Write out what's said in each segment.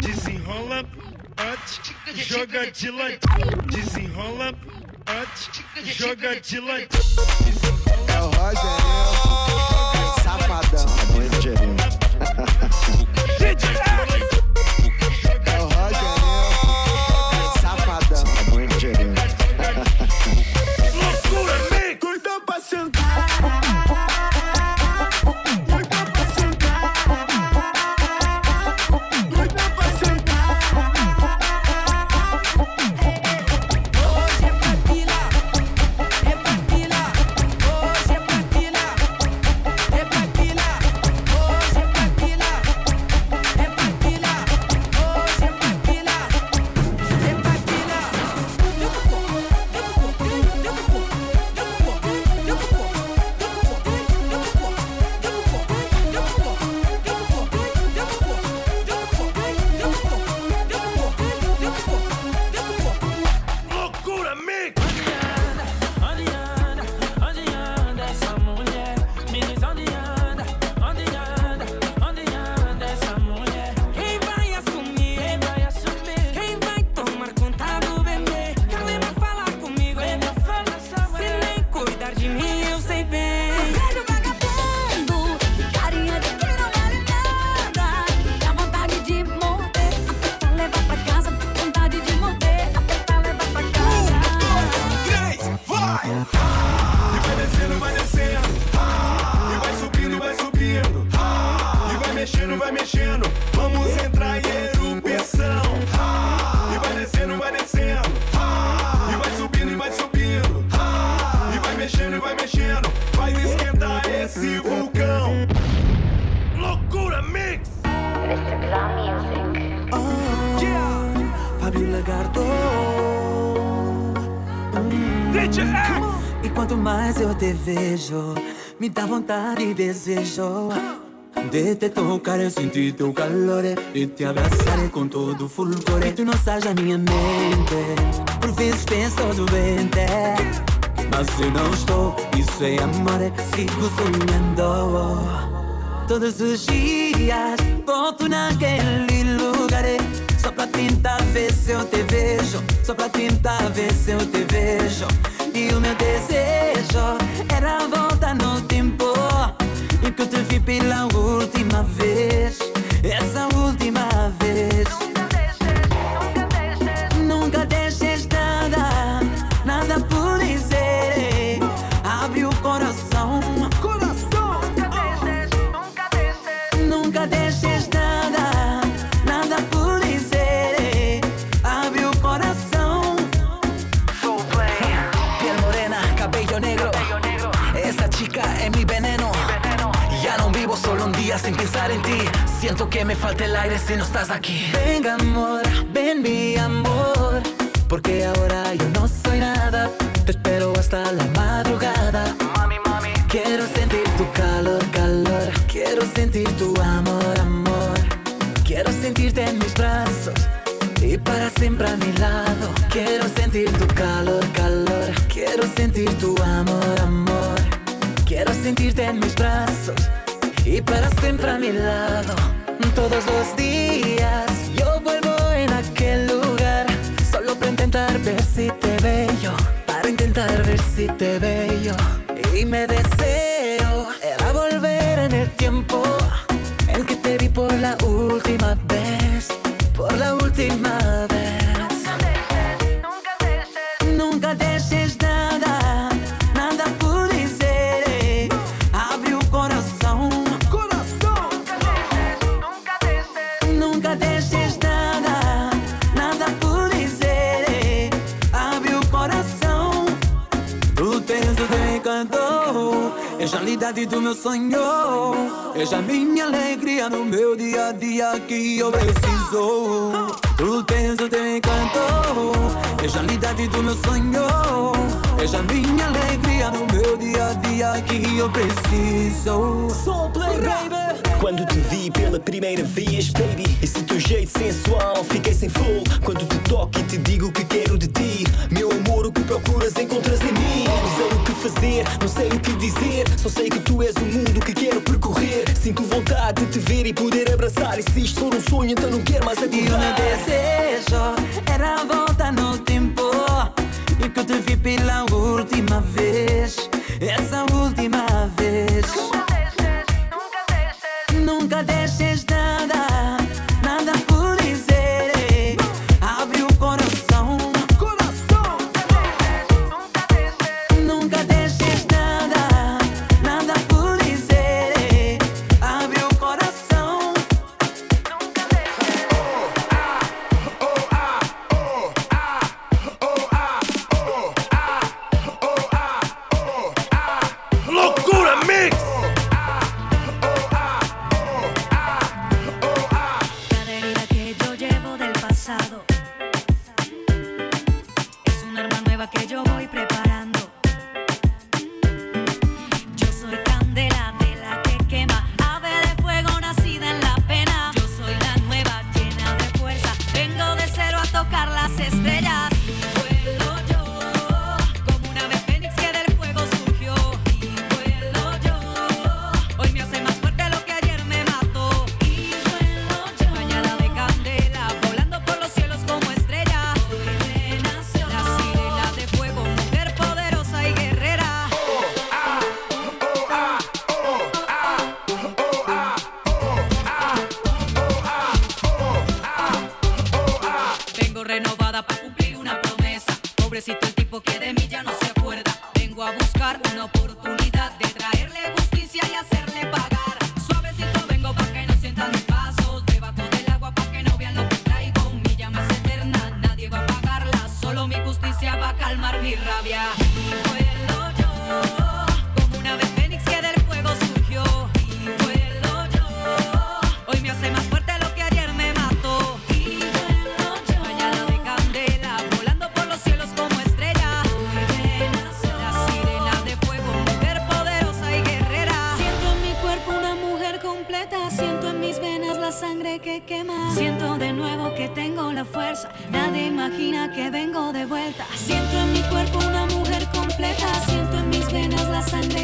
desenrola, antes, joga de ladinho, desenrola, antes, joga de ladinho. É o Rogerinho, safadão. Rogerinho. Vejo, me dá vontade e desejo. De te tocar e sentir teu calor. E te abraçar com todo fulgor. E tu não sais da minha mente, por vezes penso doente. Mas eu não estou, isso é amor, sigo sonhando. Todos os dias volto naquele lugar. Só pra tentar ver se eu te vejo. Só pra tentar ver se eu te vejo E o meu desejo. Era voltar no tempo. E que eu te vi pela última vez? Essa última vez Siento que me falta el aire si no estás aquí. Ven amor, ven mi amor. Porque ahora yo no soy nada. Te espero hasta la madrugada. Mami, mami. Quiero sentir tu calor, calor. Quiero sentir tu amor, amor. Quiero sentirte en mis brazos y para siempre a mi lado. Quiero sentir tu calor, calor. Quiero sentir tu amor, amor. Quiero sentirte en mis brazos y para siempre a mi lado. Todos los días yo vuelvo en aquel lugar solo para intentar ver si te veo, para intentar ver si te veo. Y me deseo era volver en el tiempo en que te vi por la última vez, realidade do meu sonho. És a minha alegria no meu dia a dia que eu preciso. Tu tens o teu encanto, és a realidade do meu sonho. És a minha alegria no meu dia a dia que eu preciso. Soul play, baby. Quando te vi pela primeira vez, baby Esse teu jeito sensual, fiquei sem flow. Quando te toco e te digo o que quero de ti Meu amor, o que procuras encontras em mim. Não sei o que fazer, não sei o que dizer Só sei que tu és o mundo que quero percorrer. Sinto vontade de te ver e poder abraçar. E se isto for um sonho, então não quero mais acordar E o meu desejo era a volta no tempo. E que eu te vi pela última vez Essa última vez. this is the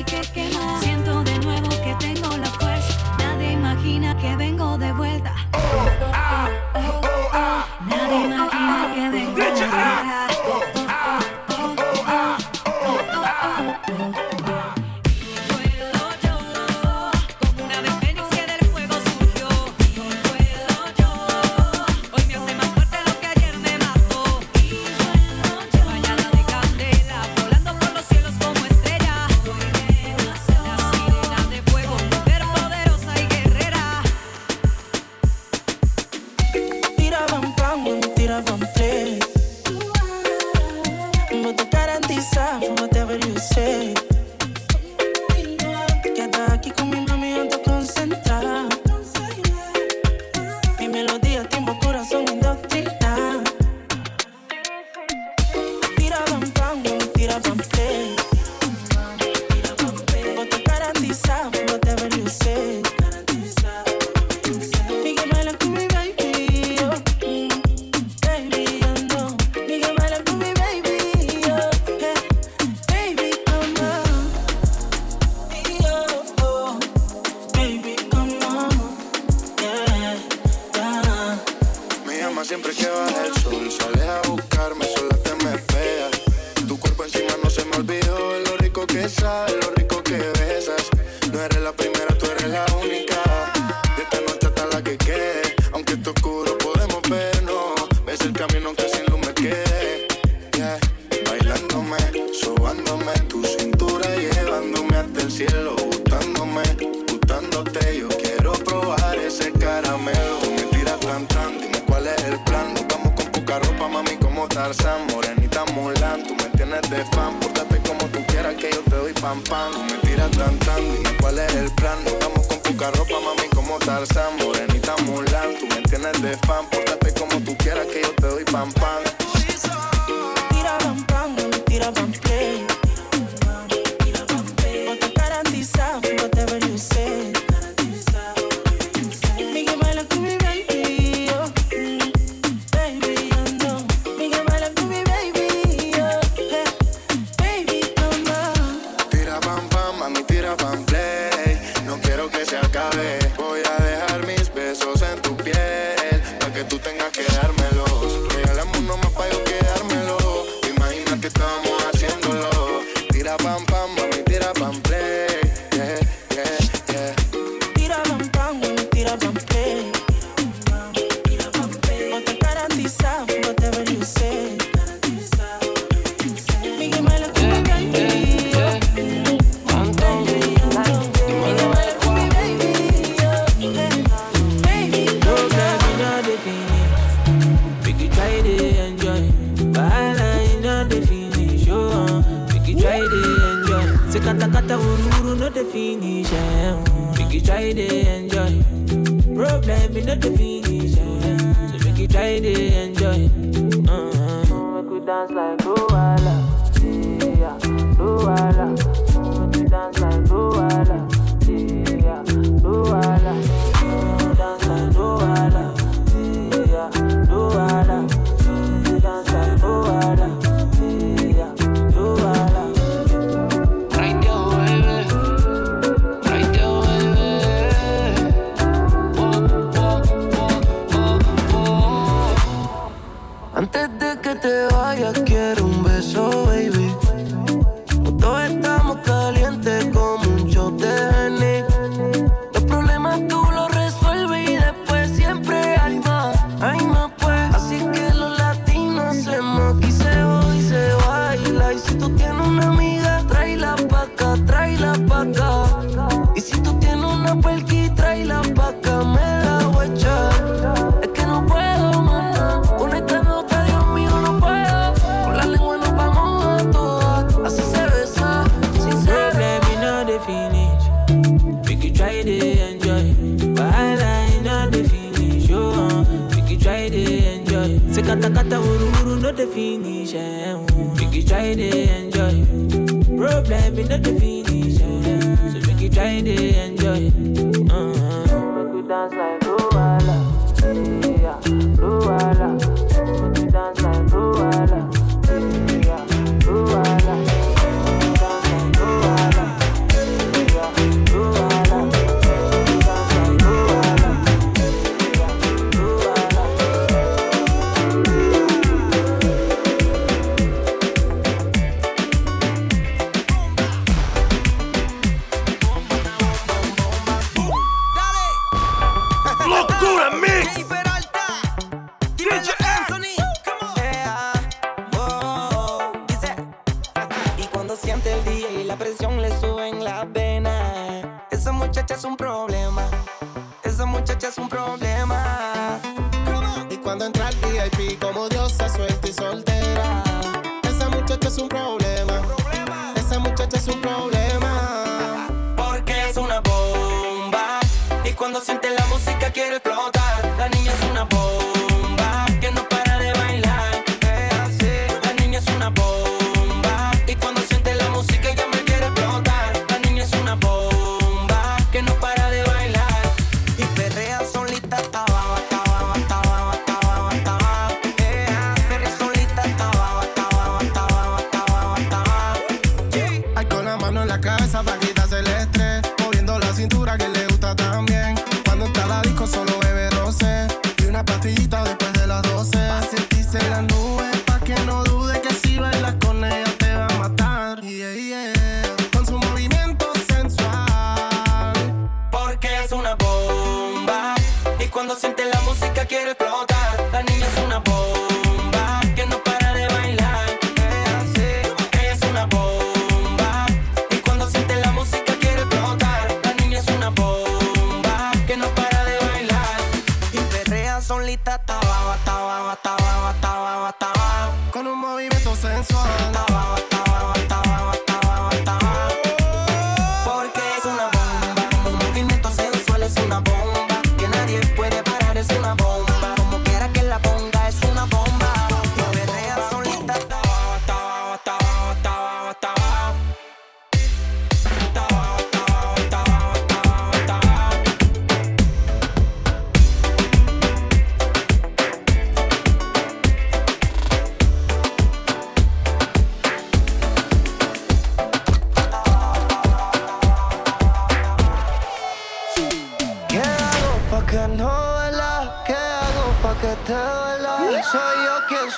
que quemar.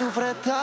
sofre tanto.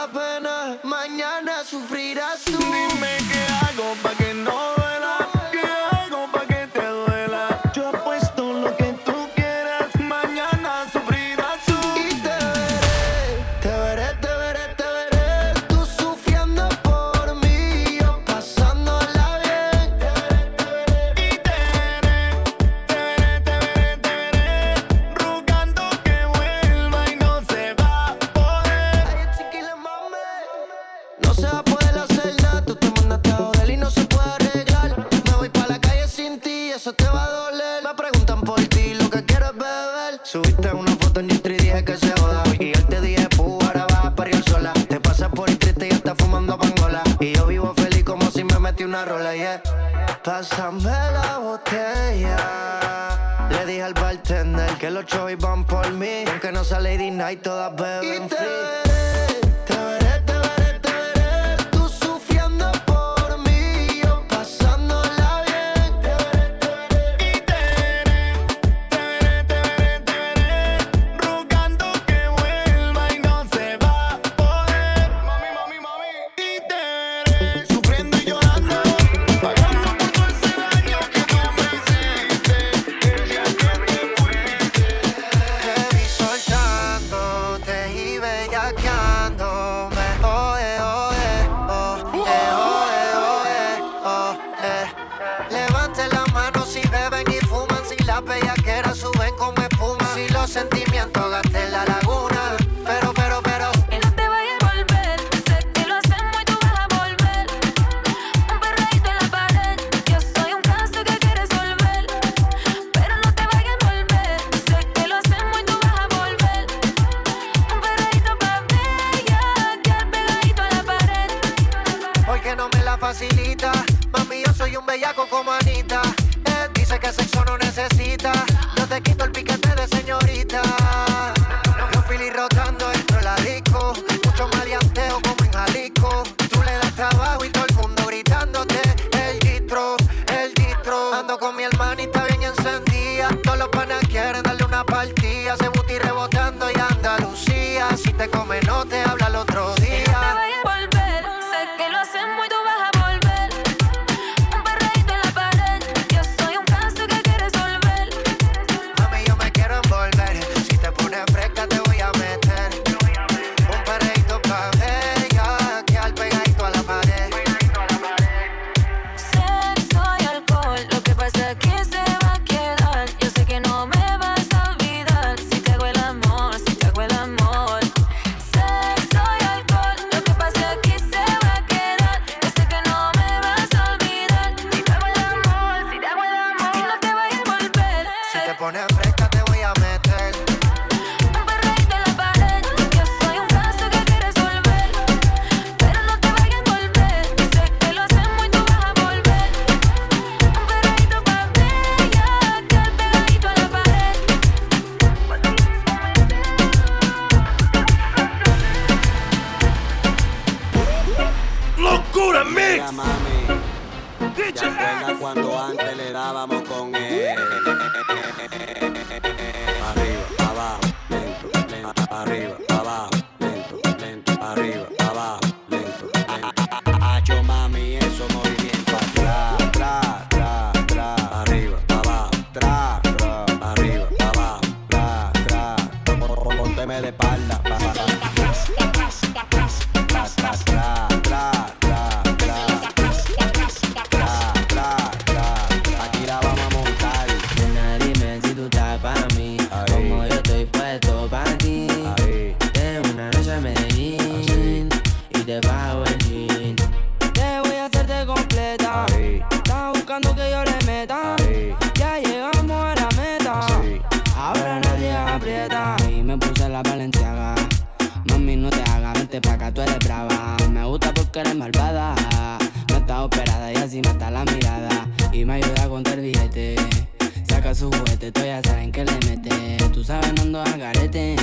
saben que le mete. Tú sabes, no ando al garete.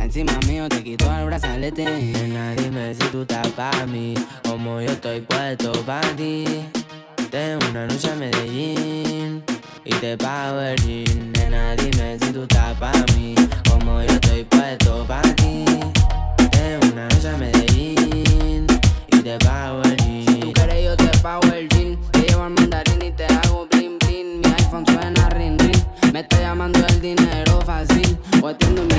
Encima mío te quito el brazalete. Nena, dime si tú estás pa' mí, como yo estoy puesto pa' ti. Tengo una noche a Medellín y te pago el jean. Nena, dime si tú estás pa' mí, como yo estoy puesto pa' ti. Tengo una noche a Medellín y te pago el Me está llamando el dinero fácil. O atiendo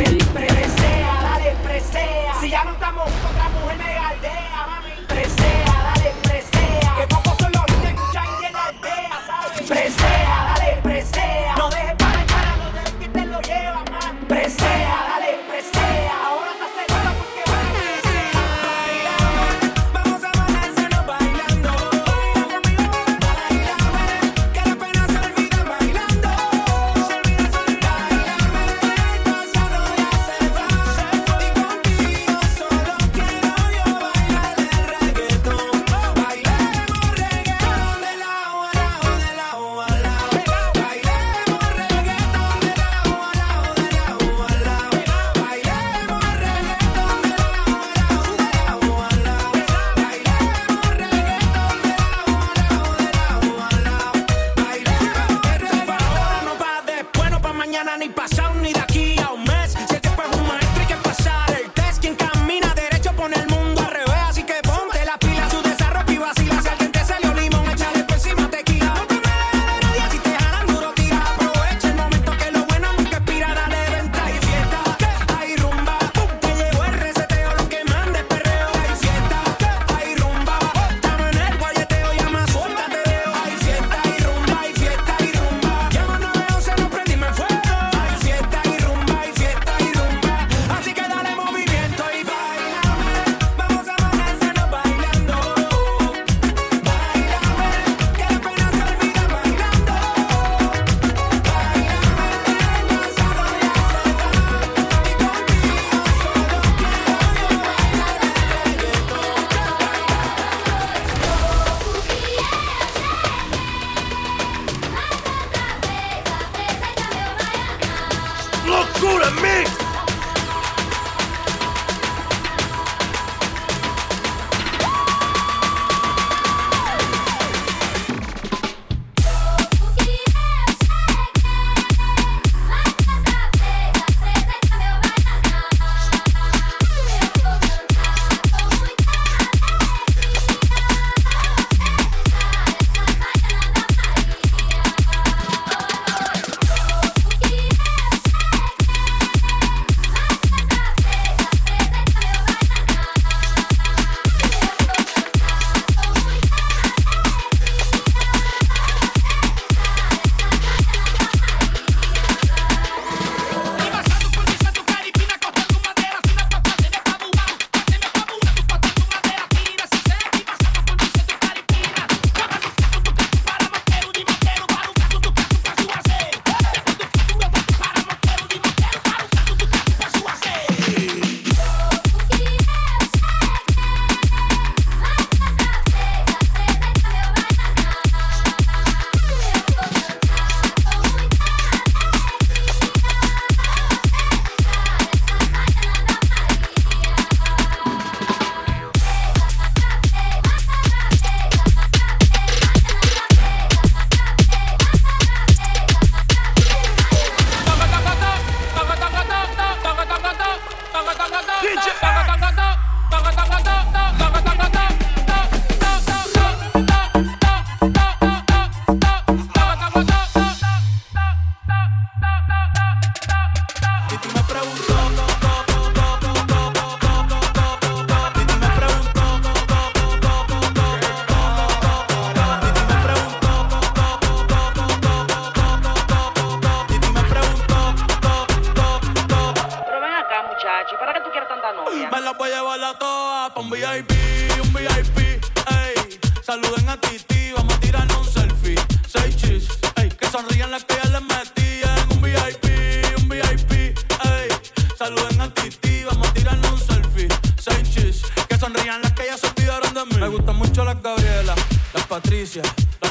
mix.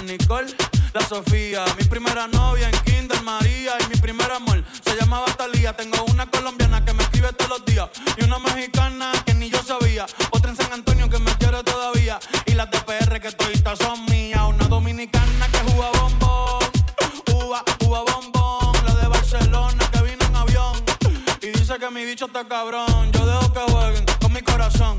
Nicole, la Sofía. Mi primera novia en Kinder María. Y mi primer amor se llamaba Talía. Tengo una colombiana que me escribe todos los días. Y una mexicana que ni yo sabía. Otra en San Antonio que me quiere todavía. Y las de PR que todavía son mías. Una dominicana que juega bombón. Uva, uva bombón. La de Barcelona que vino en avión. Y dice que mi bicho está cabrón. Yo dejo que jueguen con mi corazón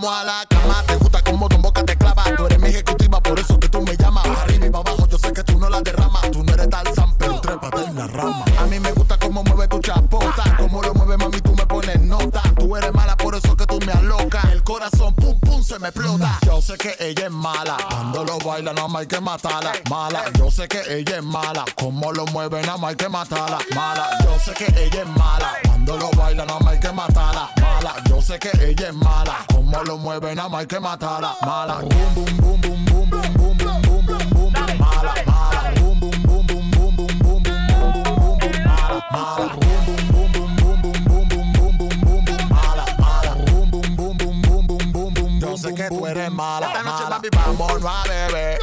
mwala espalda, nada más hay que matarla. Mala, yo sé que ella es mala. Como lo mueve, nada más hay que matarla. Mala, yo sé que ella es mala. Cuando lo baila, nada más hay que matarla. Mala, yo sé que ella es mala. Como lo mueve, nada más hay que matarla. Mala, boom, boom, boom, boom, boom, boom, boom, boom, boom, boom, boom, mala, mala, boom, boom, boom, boom, boom, boom, boom, boom, boom, boom, boom, mala, mala, boom, boom. sé que tú eres mala. Esta noche, mami, vamos a beber.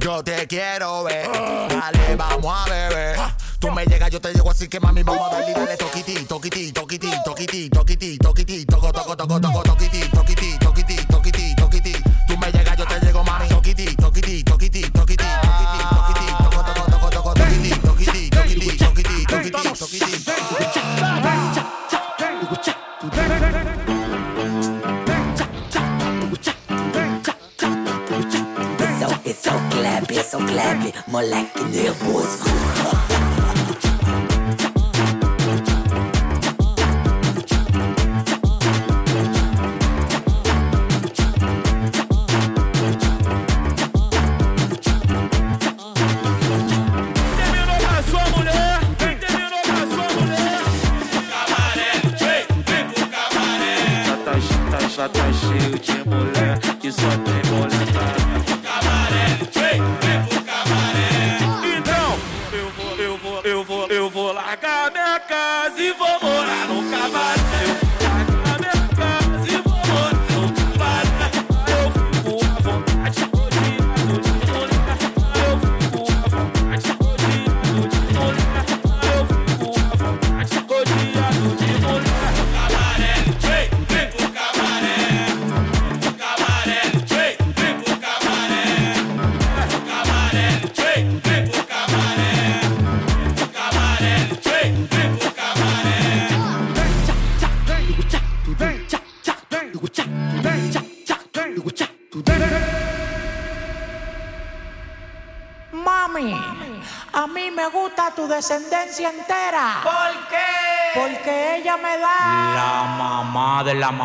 Yo te quiero ver. Ah. Dale, vamos a beber. Ah. Tú me llegas, yo te llego, así que mami, vamos a ver y dale ah. toquiti, toquiti, toquiti, toquiti, toquiti, toquiti, toco, toco, toco, toco, toquiti, toquiti, toquiti, toquiti, toquiti. så klädlig, må läcker nervös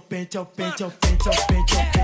pente, ao pente, ao pente, ao pente, ao pente,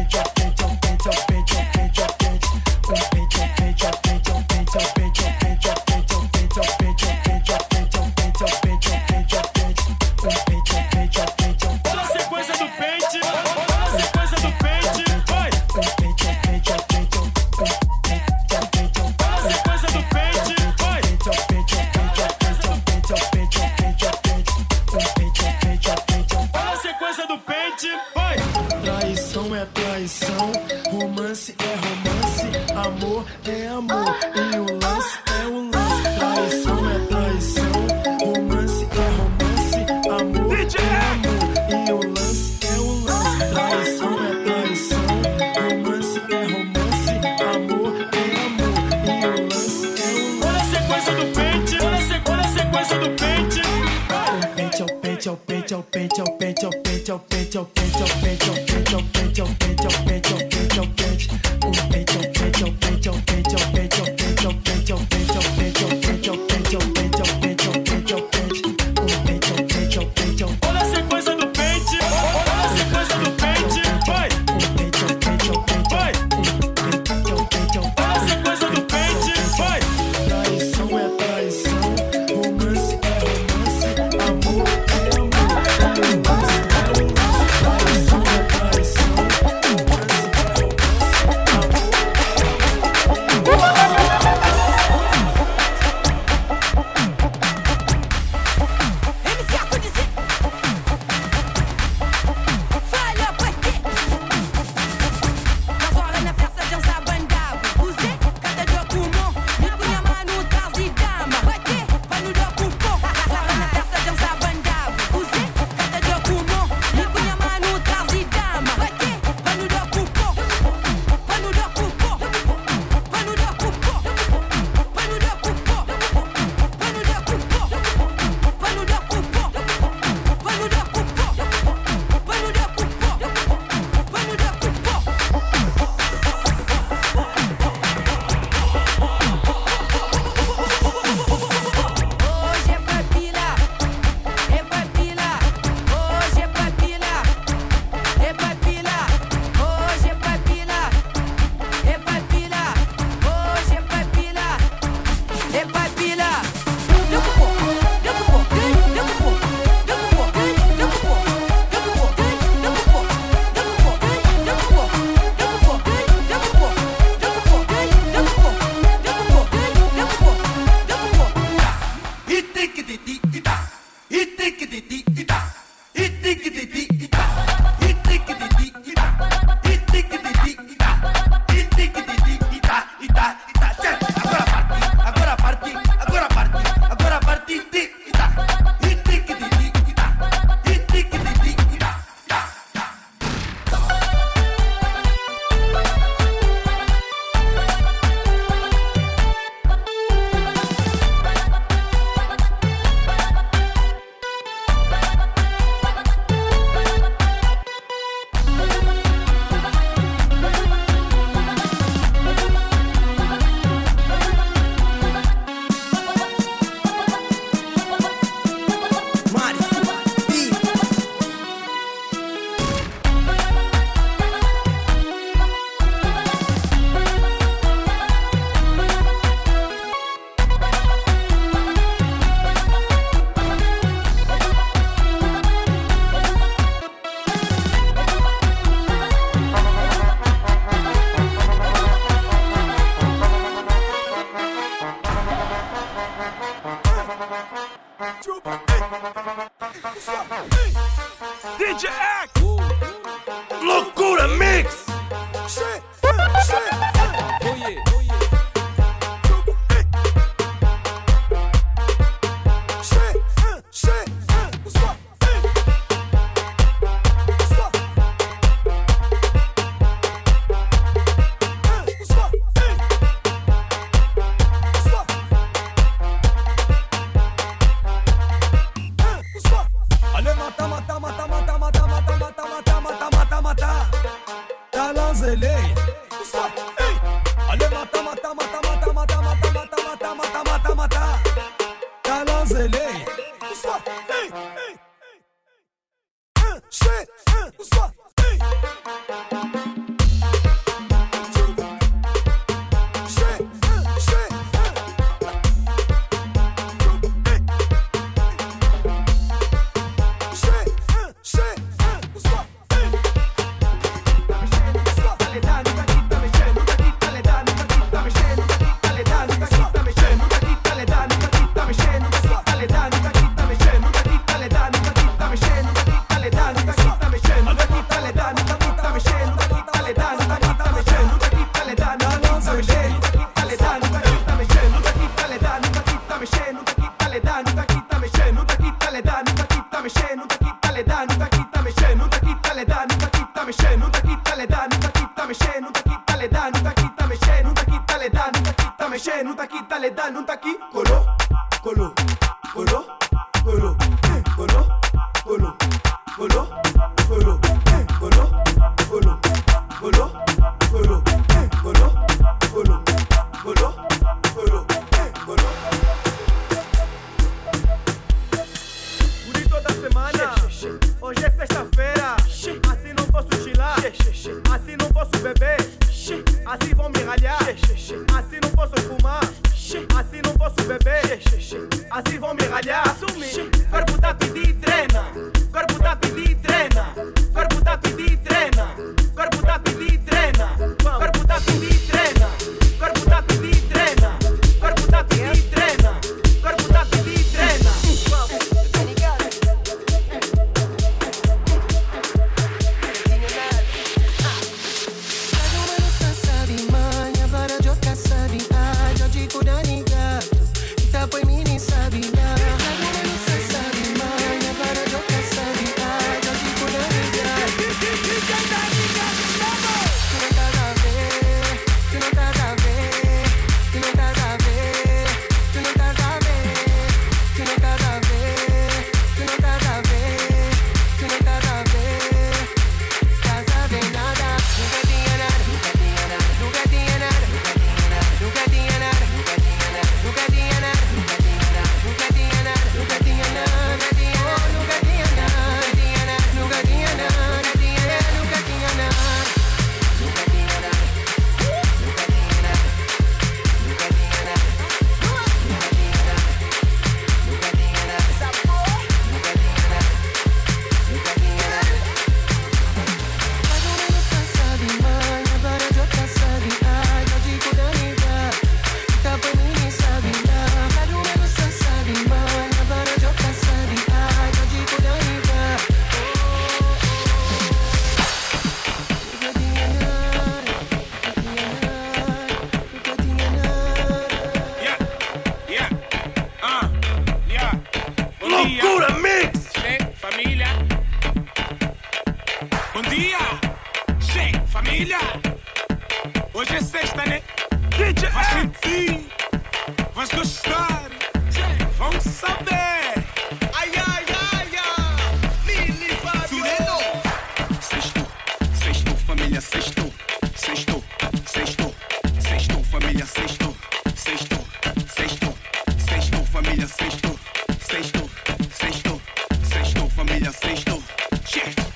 sexto.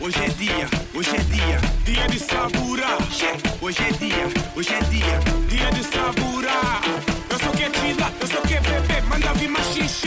Hoje é dia, hoje é dia, dia de sabura. Hoje é dia, hoje é dia, dia de sabura. Eu sou que eu sou que bebê, manda vir mais.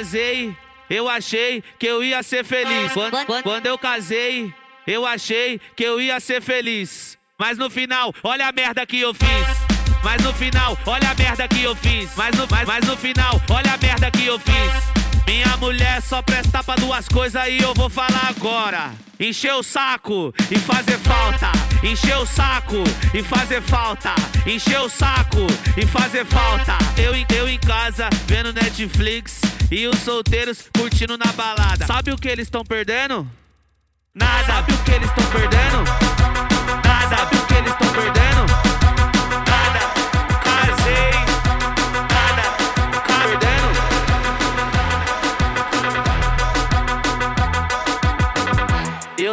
Casei, eu achei que eu ia ser feliz. Quando, quando- eu casei, eu achei que eu ia ser feliz. Mas no final, olha a merda que eu fiz. Mas no final, olha a merda que eu fiz. Mas no, mas, mas no final, olha a merda que eu fiz. Minha mulher só presta pra duas coisas e eu vou falar agora. Encher o saco e fazer falta. Encher o saco e fazer falta. Encher o saco e fazer falta. Eu, eu em casa, vendo Netflix e os solteiros curtindo na balada. Sabe o que eles estão perdendo? Nada. Sabe o que eles estão perdendo?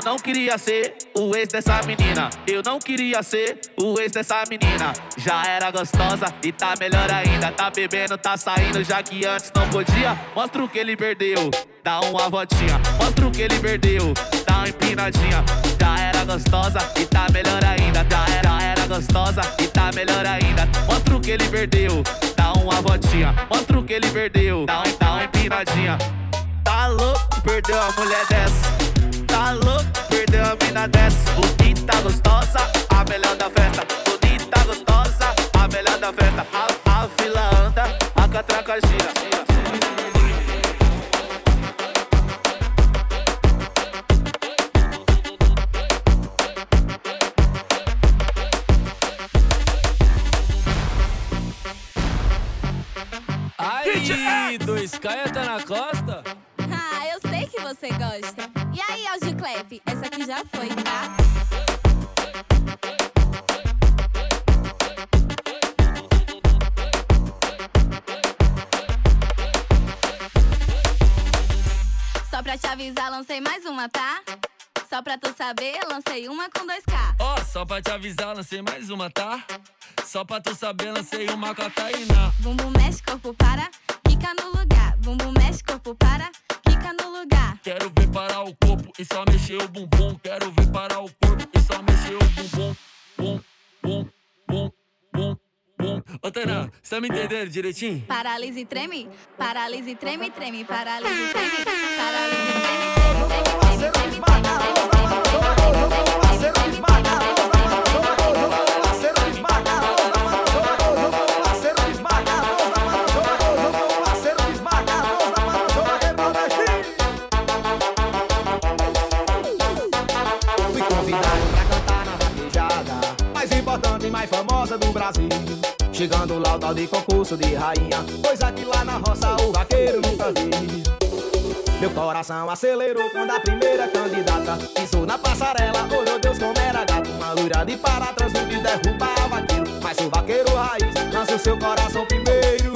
Não queria ser o ex dessa menina. Eu não queria ser o ex dessa menina. Já era gostosa e tá melhor ainda. Tá bebendo, tá saindo, já que antes não podia. Mostra o que ele perdeu, dá uma voltinha. Mostra o que ele perdeu, dá uma empinadinha. Já era gostosa e tá melhor ainda. Já era, era gostosa e tá melhor ainda. Mostra o que ele perdeu, dá uma voltinha. Mostra o que ele perdeu, dá, uma- dá uma empinadinha. Tá louco, perdeu a mulher dessa. Tá louco, perdeu a mina dessa. Bonita, gostosa, a melhor da festa. Bonita, gostosa, a melhor da festa. A, a fila anda, a catraca gira. Aí, dois caia tá na costa? Ah, eu sei que você gosta. E aí, Algiclep, essa aqui já foi, tá? Só pra te avisar, lancei mais uma, tá? Só pra tu saber, lancei uma com 2K. Ó, só pra te avisar, lancei mais uma, tá? Só pra tu saber, lancei uma com a Tainá. Bumbum mexe, corpo para, fica no lugar. Bumbum mexe, corpo para, no lugar. Quero ver parar o corpo e só mexer o bumbum. Quero ver parar o corpo e só mexer o bumbum. Bum, bum, bum, bum, bum. Ô, Tainá, você tá me entendendo direitinho? Paralise e treme, paralise e treme, treme, paralise e treme, paralise e treme, treme, treme, treme, treme, treme, treme, Fui Brasil Chegando lá o tal de concurso de rainha Coisa que lá na roça o vaqueiro nunca viu Meu coração acelerou quando a primeira candidata Pisou na passarela, olhou Deus como era gato Uma loira de para transude derrubar vaqueiro Mas o vaqueiro raiz lança o seu coração primeiro.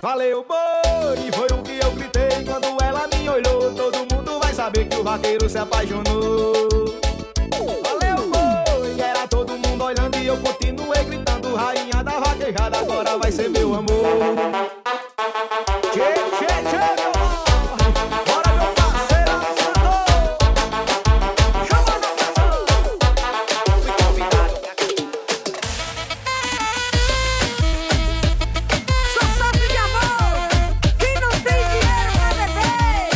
Valeu boi, foi o que eu gritei quando ela me olhou Todo mundo vai saber que o vaqueiro se apaixonou. Valeu boi, era todo mundo olhando e eu continuei agora vai ser meu amor. Tchê, tchê, tchê, Agora meu parceiro acertou. Chama na pressão. Fui convidado Só sabe de amor. Quem não tem dinheiro vai beber.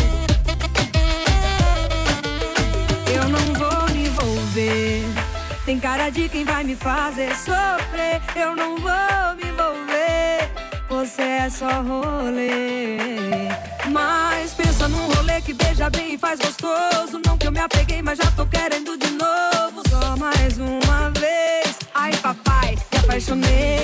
Eu não vou me envolver. Tem cara de quem vai me fazer sofrer. Eu não vou me você é só rolê. Mas pensa num rolê que beija bem e faz gostoso. Não que eu me apeguei, mas já tô querendo de novo. Só mais uma vez. Ai, papai, me apaixonei.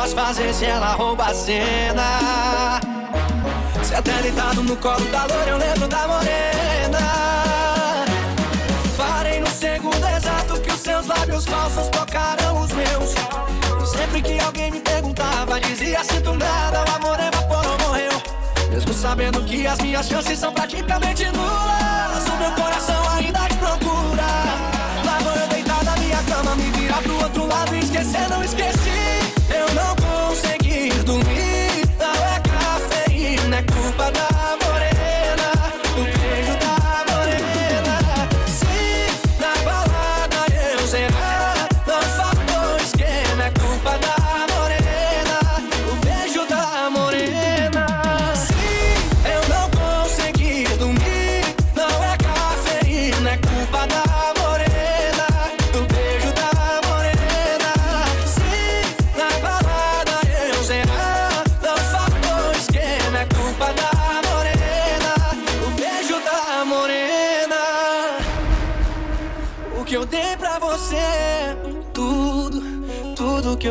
posso fazer se ela rouba a cena? Se até deitado no colo da loura eu lembro da morena. Parei no segundo exato que os seus lábios falsos tocaram os meus. E sempre que alguém me perguntava, dizia cinturada, nada o amor evaporou, morreu. Mesmo sabendo que as minhas chances são praticamente nulas, o meu coração ainda te procura. Lá vou eu deitar na minha cama, me virar pro outro lado e esquecer, não esqueci.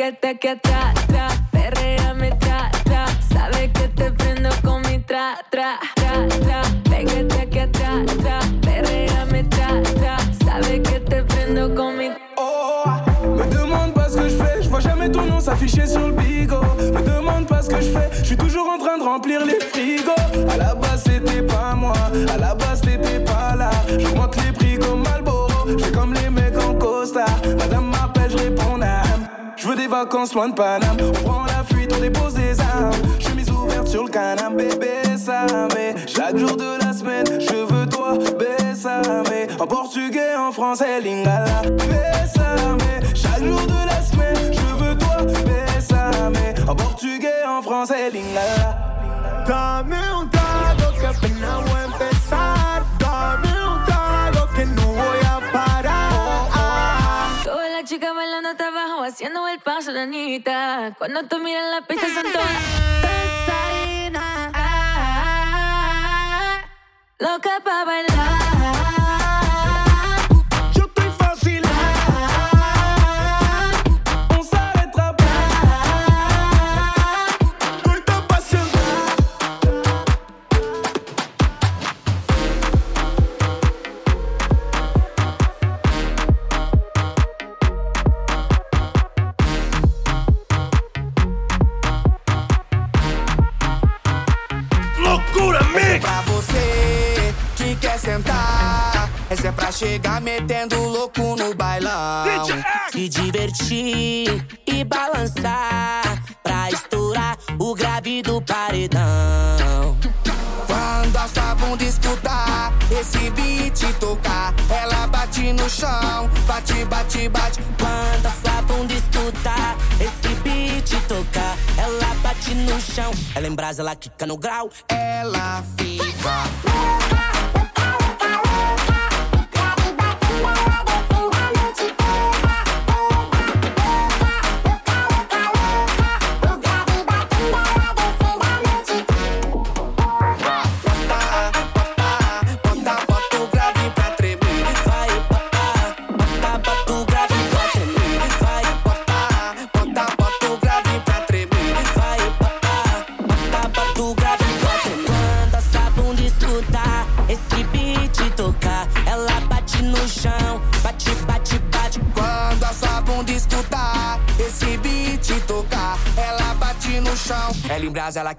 pégate aquí atrás, tra, perréame, tra, tra. Sabes que te prendo con mi tra, tra, tra, tra. Pégate aquí atrás, tra, perréame, tra, tra. Sabes que te prendo con mi Oh, me demande pas ce que je fais, je vois jamais ton nom s'afficher sur le bigot. Que je suis toujours en train de remplir les frigos. À la base c'était pas moi, à la base t'étais pas là. J'augmente les prix comme Malboro, j'ai comme les mecs en costard. Madame m'appelle, je réponds n'âme. Je veux des vacances loin de Paname. On prend la fuite, on dépose des armes. Chemise ouverte sur le canapé, bébé, ça mais Chaque jour de la semaine, je veux toi, bésame. En portugais, en français, lingala. Bésame. Chaque jour de la semaine, En portugais, en français, lingala. Dame un trago que apenas voy a empezar. Dame un trago que no voy a parar. Todas las chicas bailando hasta abajo, haciendo el paso de Anita. Cuando tú miras la pista son todas. Ah, loca pa' bailar. Sentar. Essa é pra chegar metendo louco no bailão. Se divertir e balançar pra estourar o grave do paredão. Quando a sua bunda escutar esse beat tocar, ela bate no chão, bate, bate, bate. Quando a sua bunda escutar esse beat tocar, ela bate no chão. Ela em brasa, ela quica no grau. Ela fica.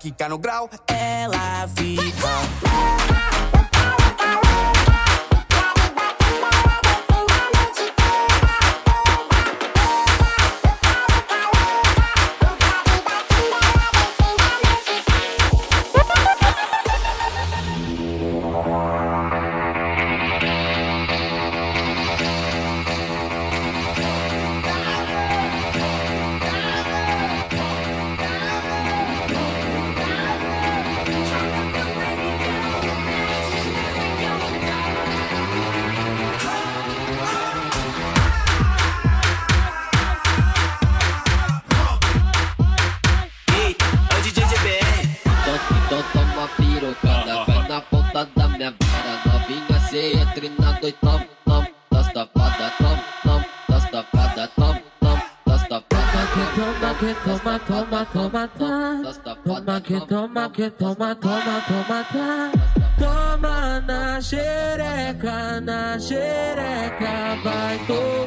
Em brasa, ela quica no grau. Que toma, toma, toma, toma. Toma na xereca, na xereca, vai tomar.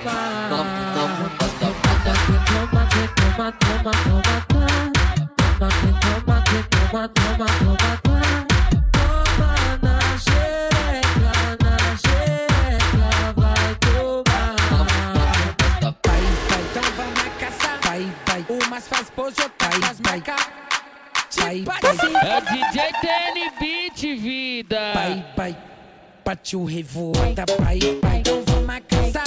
Partiu revoada. Vai, vai, então vamos caçar.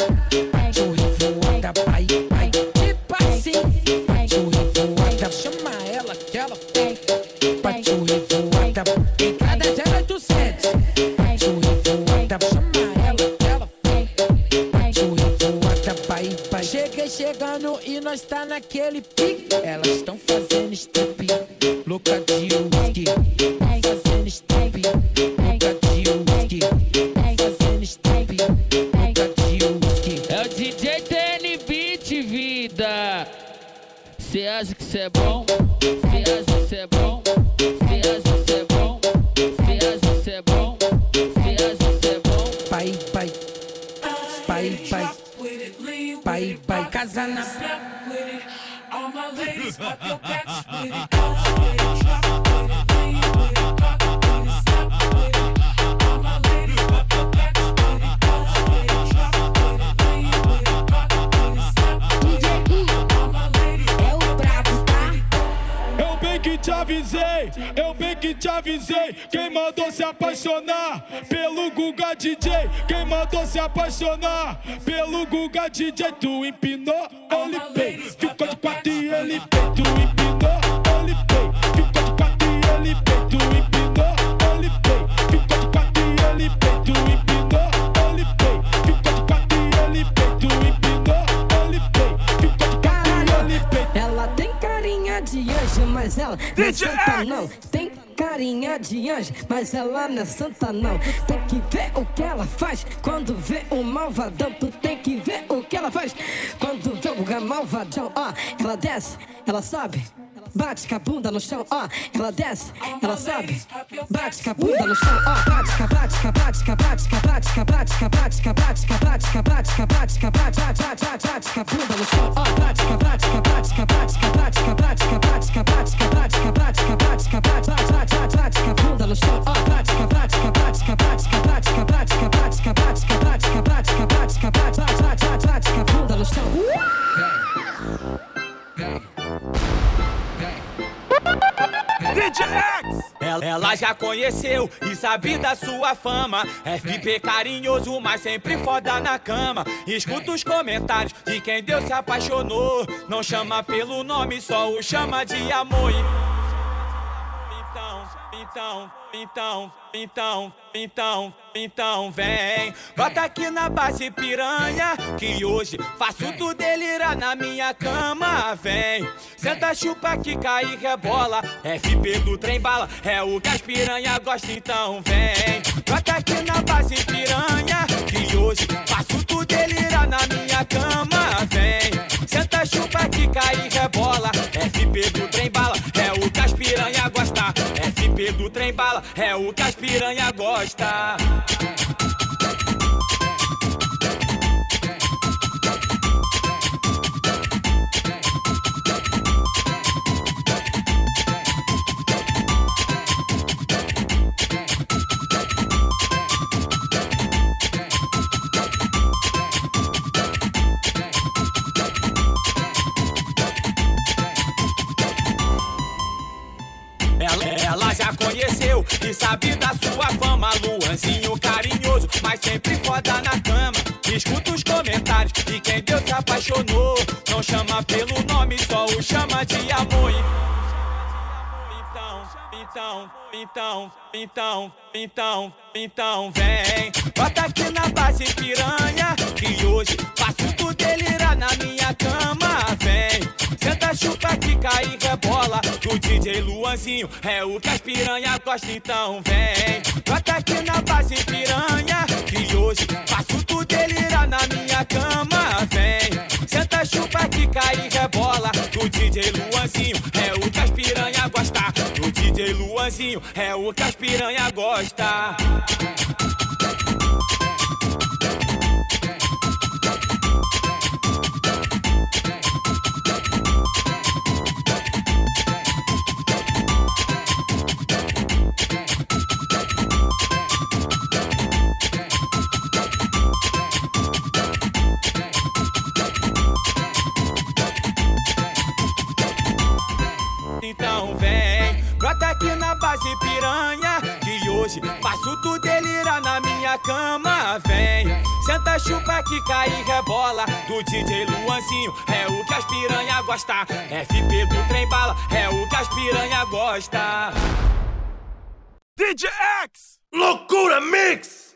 Partiu revoada. Vai, vai, tipo assim. Partiu revoada. Chama ela que ela vem. Partiu revoada. Entrada 0800. Partiu revoada. Chama ela que ela vem. Partiu revoada. Vai, vai. Cheguei chegando e nós tá naquele pique. Elas estão fazendo strip. Louca de whisky. Acha que cê é bom? Cê acha que cê é bom? Cê acha que cê é bom? Cê acha que cê é bom? Cê acha que cê é bom? Pai, pai. Pai, pai. Pai, pai. Casa na All my ladies, pop your backs with it. Pelo Guga DJ? Quem mandou se apaixonar pelo Guga DJ? Tu empinou, ele bem. Ficou de quatro e ele bem. Tu empinou, ele bem. Ficou de quatro e ele bem. Tu empinou, ele bem. Ficou de quatro e ele bem. Tu empinou, ele bem. Ficou de quatro e ele bem. Tu empinou, ele bem. Ficou de quatro e ele bem. Ela tem carinha de anjo, mas ela não é santa não. Carinha de mas ela não é santa não. Tem que ver o que ela faz quando vê um malvadão. Tu tem que ver o que ela faz quando vê o malvadão. Ó, ela desce, ela sobe. Bate com a bunda no chão, ó, ela desce, ela sobe, bate com a bunda no chão, ó, bate com bate com bate com bate com bate com bate com bate com bate com bate com bate com bate com bate bate bate bate com a bunda no chão, ó, bate com bate com bate com bate com bate com bate com bate com bate com bate com bate com bate com bate bate bate bate com a bunda no chão, ó, bate com bate com bate com bate com bate com bate com bate com bate com bate com bate com bate com bate bate bate bate com a bunda no chão. Ela, ela já conheceu e sabe da sua fama. FP carinhoso, mas sempre foda na cama. Escuta os comentários de quem Deus se apaixonou. Não chama pelo nome, só o chama de amor. Então, então, então, então, então, vem. Bota aqui na base piranha, que hoje faço tu delirar na minha cama. Vem, senta, chupa, que cai e rebola. FP do trem bala, é o que as piranha gostam, então vem. Bota aqui na base piranha, que hoje faço tu delirar na minha cama. Vem, senta, chupa, que cai e rebola. FP do trem do trem bala, é o que as piranha gosta. Fama. Luanzinho carinhoso, mas sempre foda na cama. Escuta os comentários de quem Deus se apaixonou. Não chama pelo nome, só o chama de amor. Então, então, então, então, então, vem. Bota aqui na base piranha, que hoje faço tu delirar na minha cama, vem. Senta, chupa, quica e rebola. Do DJ Luanzinho é o que as piranha gostam, então vem. Bota aqui na base piranha, que hoje faço tu delirar na minha cama, vem. Senta, chupa, quica e rebola. Do DJ Luanzinho é o que as piranha gosta. DJ Luanzinho é o que as piranha gosta. Então vem, aqui na base piranha Que hoje faço tu delirar na minha cama Vem, senta, chupa, quica e rebola Do DJ Luanzinho é o que as piranha gosta FP do trem bala é o que as piranha gosta DJ X! Loucura Mix!